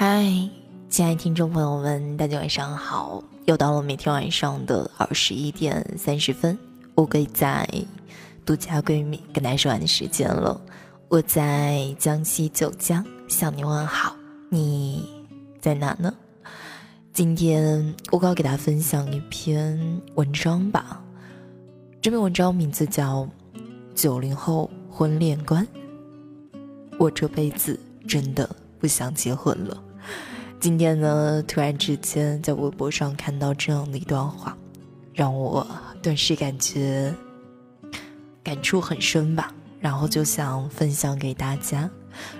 嗨，亲爱的听众朋友们，大家晚上好！又到了每天晚上的二十一点三十分，我可以在独家闺蜜跟大家说完的时间了。我在江西九江向你问好，你在哪呢？今天我要给大家分享一篇文章吧。这篇文章名字叫《九零后婚恋观》，我这辈子真的不想结婚了。今天呢，突然之间在微博上看到这样的一段话，让我顿时感觉感触很深吧。然后就想分享给大家，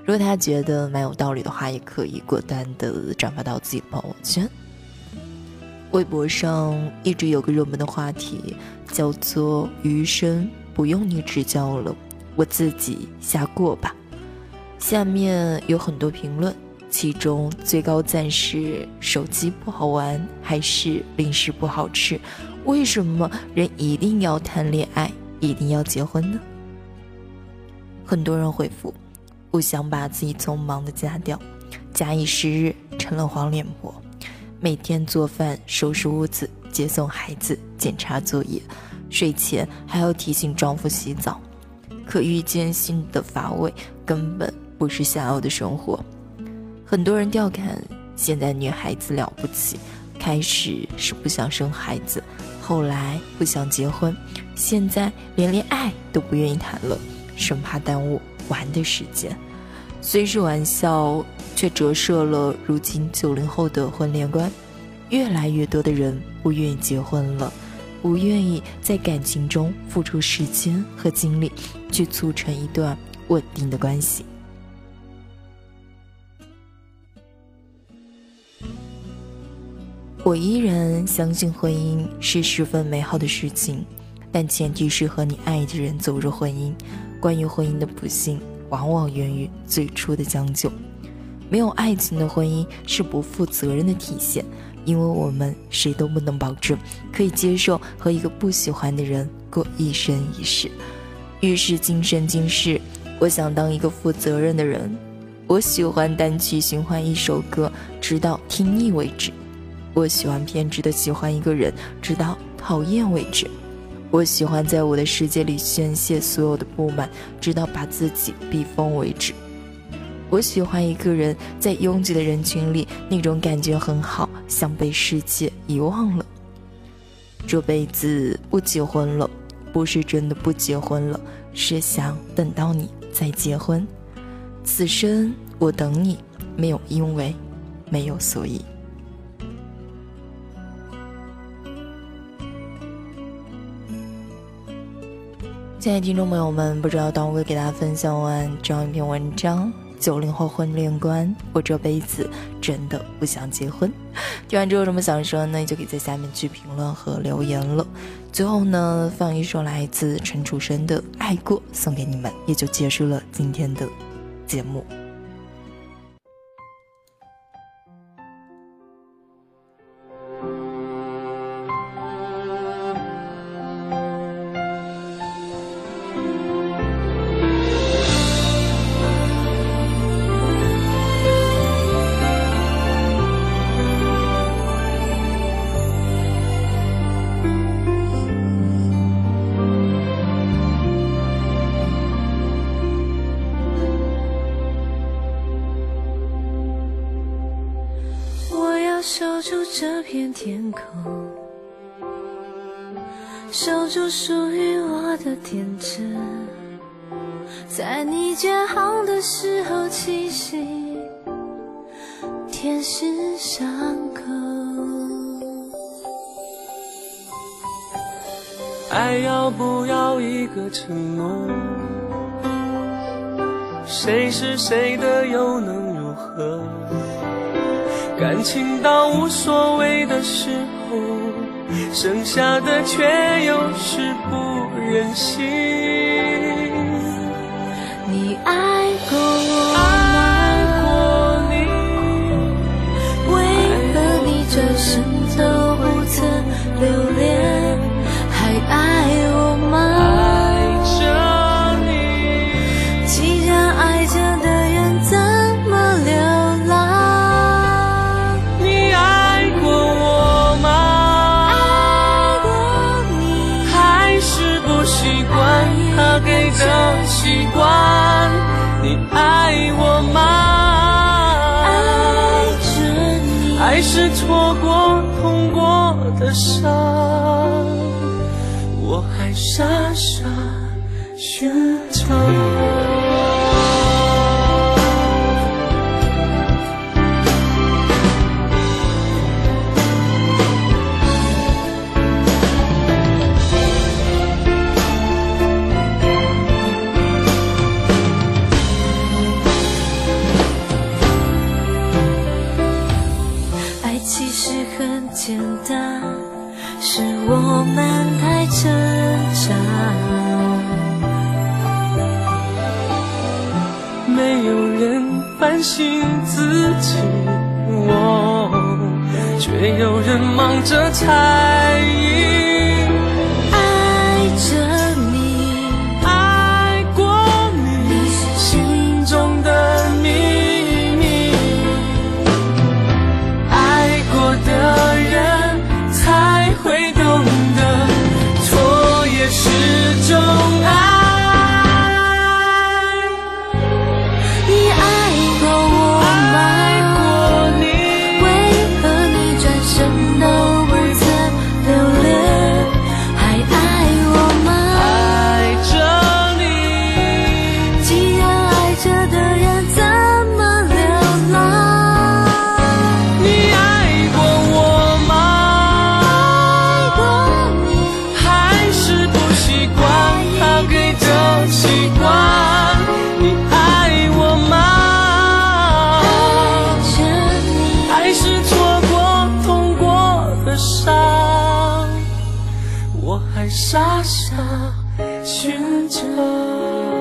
如果大家觉得蛮有道理的话，也可以果断的转发到自己朋友圈。微博上一直有个热门的话题，叫做“余生不用你指教了，我自己瞎过吧”。下面有很多评论。其中最高赞是手机不好玩，还是零食不好吃？为什么人一定要谈恋爱，一定要结婚呢？很多人回复：不想把自己匆忙的嫁掉，假以时日成了黄脸婆，每天做饭、收拾屋子、接送孩子、检查作业，睡前还要提醒丈夫洗澡，可遇见新的乏味，根本不是想要的生活。很多人调侃现在女孩子了不起，开始是不想生孩子，后来不想结婚，现在连恋爱都不愿意谈了，生怕耽误玩的时间。虽是玩笑，却折射了如今九零后的婚恋观。越来越多的人不愿意结婚了，不愿意在感情中付出时间和精力，去促成一段稳定的关系。我依然相信婚姻是十分美好的事情，但前提是和你爱的人走入婚姻。关于婚姻的不幸，往往源于最初的将就。没有爱情的婚姻是不负责任的体现，因为我们谁都不能保证可以接受和一个不喜欢的人过一生一世。于是今生今世，我想当一个负责任的人。我喜欢单曲循环一首歌，直到听腻为止。我喜欢偏执的喜欢一个人，直到讨厌为止。我喜欢在我的世界里宣泄所有的不满，直到把自己逼疯为止。我喜欢一个人在拥挤的人群里，那种感觉很好，像被世界遗忘了。这辈子不结婚了，不是真的不结婚了，是想等到你再结婚。此生我等你，没有因为，没有所以。亲爱的听众朋友们，不知道当我给大家分享完这样一篇文章《九零后婚恋观》，我这辈子真的不想结婚。听完之后有什么想说呢？就可以在下面去评论和留言了。最后呢，放一首来自陈楚生的《爱过》送给你们，也就结束了今天的节目。守住这片天空，守住属于我的天真，在你建好的时候栖息，天使伤口。爱要不要一个承诺？谁是谁的又能如何？感情到无所谓的时候，剩下的却又是不忍心。你爱过习惯你爱我吗？爱着你。爱是错过痛过的伤？我还傻傻寻找担心自己，我却有人忙着猜疑。还傻傻寻找。